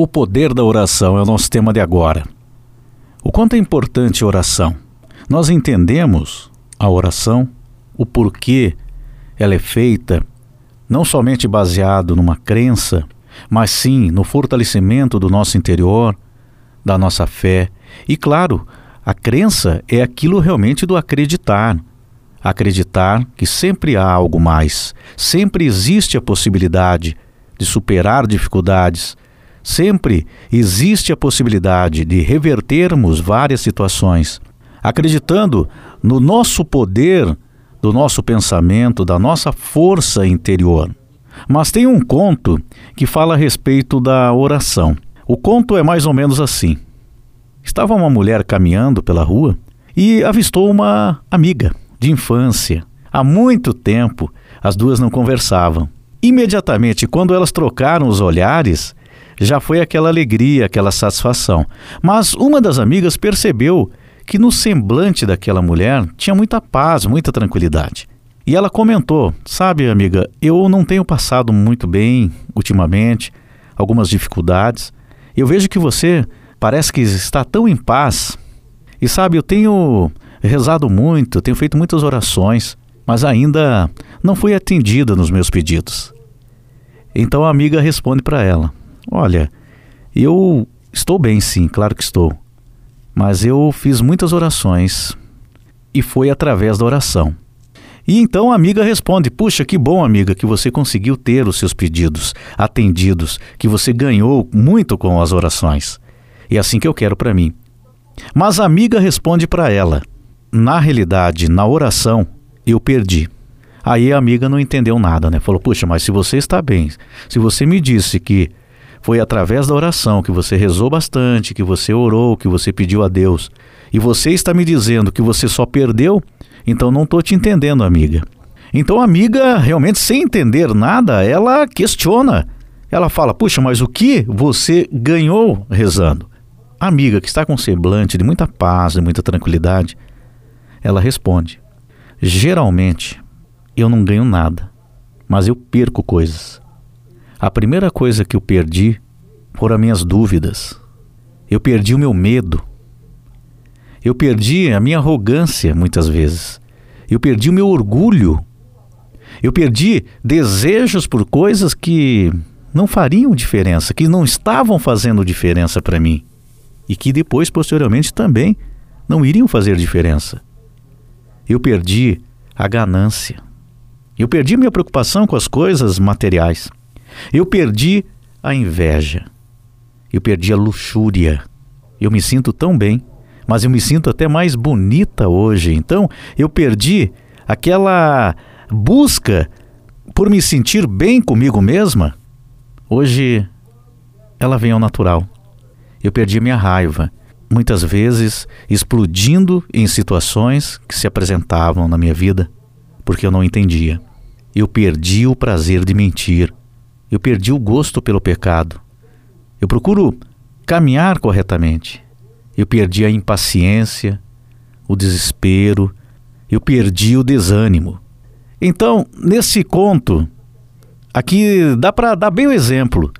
O poder da oração é o nosso tema de agora. O quanto é importante a oração? Nós entendemos a oração, o porquê ela é feita, não somente baseado numa crença, mas sim no fortalecimento do nosso interior, da nossa fé. E claro, a crença é aquilo realmente do acreditar. Acreditar que sempre há algo mais, sempre existe a possibilidade de superar dificuldades, Sempre existe a possibilidade de revertermos várias situações, acreditando no nosso poder, do nosso pensamento, da nossa força interior. Mas tem um conto que fala a respeito da oração. O conto é mais ou menos assim: estava uma mulher caminhando pela rua e avistou uma amiga de infância. Há muito tempo as duas não conversavam. Imediatamente, quando elas trocaram os olhares, já foi aquela alegria, aquela satisfação. Mas uma das amigas percebeu que no semblante daquela mulher tinha muita paz, muita tranquilidade. E ela comentou: Sabe, amiga, eu não tenho passado muito bem ultimamente, algumas dificuldades. Eu vejo que você parece que está tão em paz. E sabe, eu tenho rezado muito, tenho feito muitas orações, mas ainda não fui atendida nos meus pedidos. Então a amiga responde para ela: Olha, eu estou bem, sim, claro que estou. Mas eu fiz muitas orações e foi através da oração. E então a amiga responde: Puxa, que bom, amiga, que você conseguiu ter os seus pedidos atendidos, que você ganhou muito com as orações. E é assim que eu quero para mim. Mas a amiga responde para ela: Na realidade, na oração, eu perdi. Aí a amiga não entendeu nada, né? Falou: Puxa, mas se você está bem, se você me disse que foi através da oração que você rezou bastante, que você orou, que você pediu a Deus. E você está me dizendo que você só perdeu? Então não estou te entendendo, amiga. Então a amiga, realmente sem entender nada, ela questiona. Ela fala: Puxa, mas o que você ganhou rezando? A amiga, que está com semblante de muita paz, de muita tranquilidade, ela responde: Geralmente eu não ganho nada, mas eu perco coisas. A primeira coisa que eu perdi foram as minhas dúvidas. Eu perdi o meu medo. Eu perdi a minha arrogância muitas vezes. Eu perdi o meu orgulho. Eu perdi desejos por coisas que não fariam diferença, que não estavam fazendo diferença para mim e que depois, posteriormente, também não iriam fazer diferença. Eu perdi a ganância. Eu perdi minha preocupação com as coisas materiais. Eu perdi a inveja. Eu perdi a luxúria. Eu me sinto tão bem, mas eu me sinto até mais bonita hoje. Então, eu perdi aquela busca por me sentir bem comigo mesma. Hoje, ela vem ao natural. Eu perdi minha raiva, muitas vezes explodindo em situações que se apresentavam na minha vida, porque eu não entendia. Eu perdi o prazer de mentir. Eu perdi o gosto pelo pecado. Eu procuro caminhar corretamente. Eu perdi a impaciência, o desespero, eu perdi o desânimo. Então, nesse conto, aqui dá para dar bem o exemplo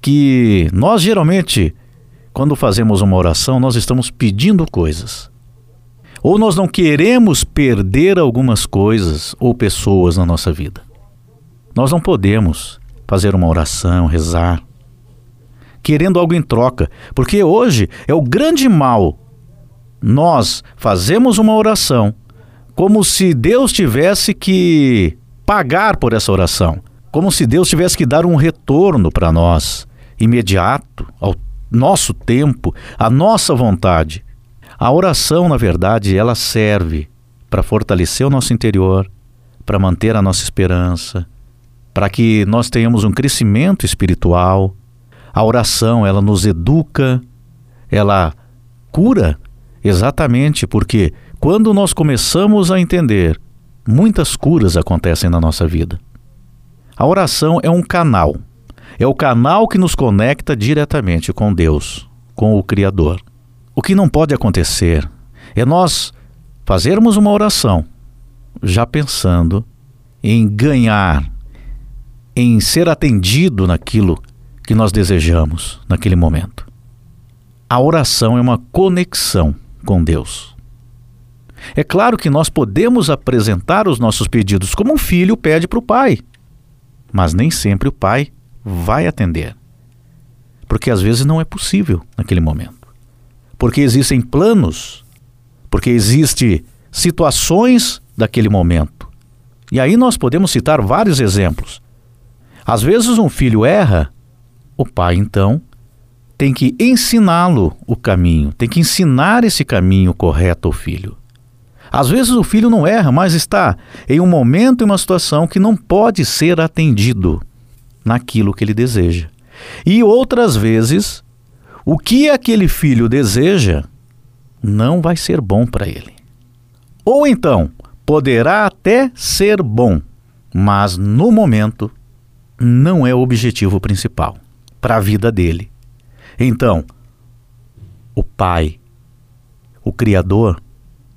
que nós geralmente, quando fazemos uma oração, nós estamos pedindo coisas. Ou nós não queremos perder algumas coisas ou pessoas na nossa vida. Nós não podemos fazer uma oração, rezar, querendo algo em troca, porque hoje é o grande mal. Nós fazemos uma oração como se Deus tivesse que pagar por essa oração, como se Deus tivesse que dar um retorno para nós, imediato, ao nosso tempo, à nossa vontade. A oração, na verdade, ela serve para fortalecer o nosso interior, para manter a nossa esperança, para que nós tenhamos um crescimento espiritual. A oração, ela nos educa, ela cura, exatamente porque quando nós começamos a entender, muitas curas acontecem na nossa vida. A oração é um canal. É o canal que nos conecta diretamente com Deus, com o Criador. O que não pode acontecer é nós fazermos uma oração já pensando em ganhar em ser atendido naquilo que nós desejamos naquele momento. A oração é uma conexão com Deus. É claro que nós podemos apresentar os nossos pedidos como um filho pede para o pai, mas nem sempre o pai vai atender. Porque às vezes não é possível naquele momento. Porque existem planos, porque existem situações daquele momento. E aí nós podemos citar vários exemplos. Às vezes um filho erra, o pai então tem que ensiná-lo o caminho, tem que ensinar esse caminho correto ao filho. Às vezes o filho não erra, mas está em um momento e uma situação que não pode ser atendido naquilo que ele deseja. E outras vezes, o que aquele filho deseja não vai ser bom para ele. Ou então, poderá até ser bom, mas no momento não é o objetivo principal para a vida dele. Então, o Pai, o Criador,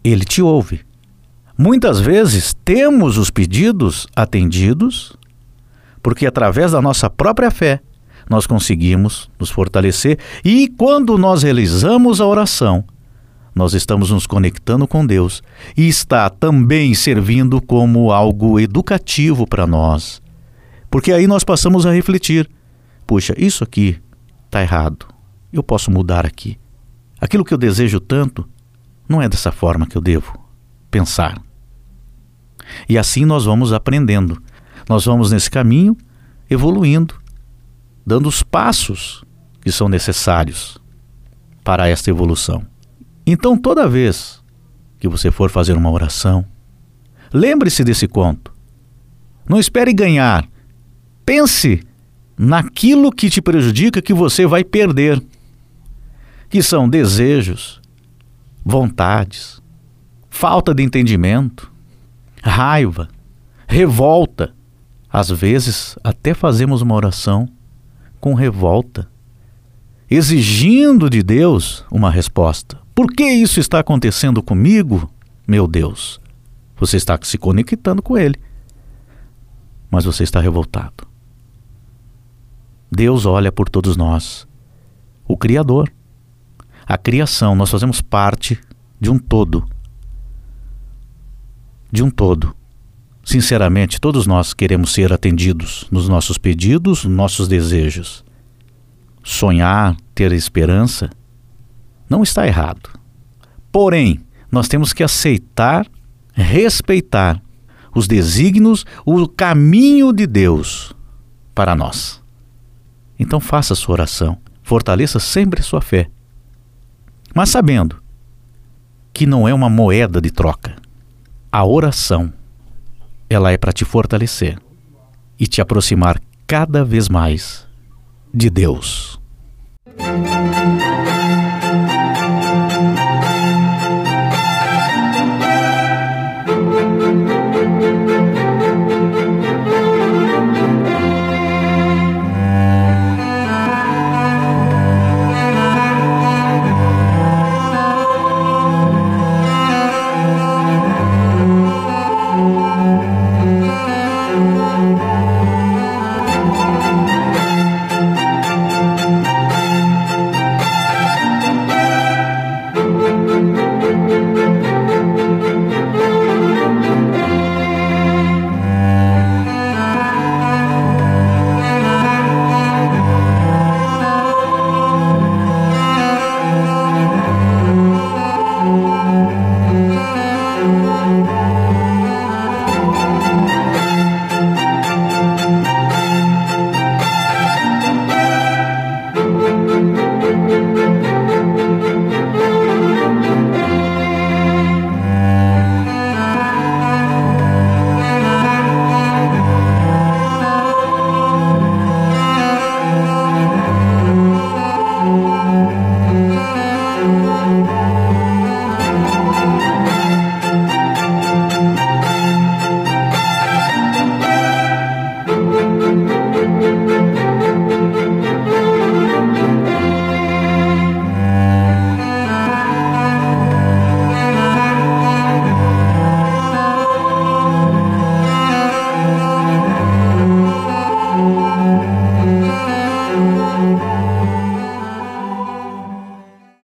ele te ouve. Muitas vezes temos os pedidos atendidos, porque através da nossa própria fé nós conseguimos nos fortalecer e quando nós realizamos a oração, nós estamos nos conectando com Deus e está também servindo como algo educativo para nós. Porque aí nós passamos a refletir: puxa, isso aqui está errado, eu posso mudar aqui. Aquilo que eu desejo tanto, não é dessa forma que eu devo pensar. E assim nós vamos aprendendo. Nós vamos nesse caminho evoluindo, dando os passos que são necessários para esta evolução. Então, toda vez que você for fazer uma oração, lembre-se desse conto. Não espere ganhar. Pense naquilo que te prejudica que você vai perder, que são desejos, vontades, falta de entendimento, raiva, revolta. Às vezes, até fazemos uma oração com revolta, exigindo de Deus uma resposta. Por que isso está acontecendo comigo, meu Deus? Você está se conectando com Ele, mas você está revoltado. Deus olha por todos nós, o Criador a criação, nós fazemos parte de um todo. De um todo. Sinceramente, todos nós queremos ser atendidos nos nossos pedidos, nos nossos desejos. Sonhar, ter esperança, não está errado. Porém, nós temos que aceitar, respeitar os desígnios, o caminho de Deus para nós. Então faça sua oração, fortaleça sempre sua fé mas sabendo que não é uma moeda de troca. A oração, ela é para te fortalecer e te aproximar cada vez mais de Deus.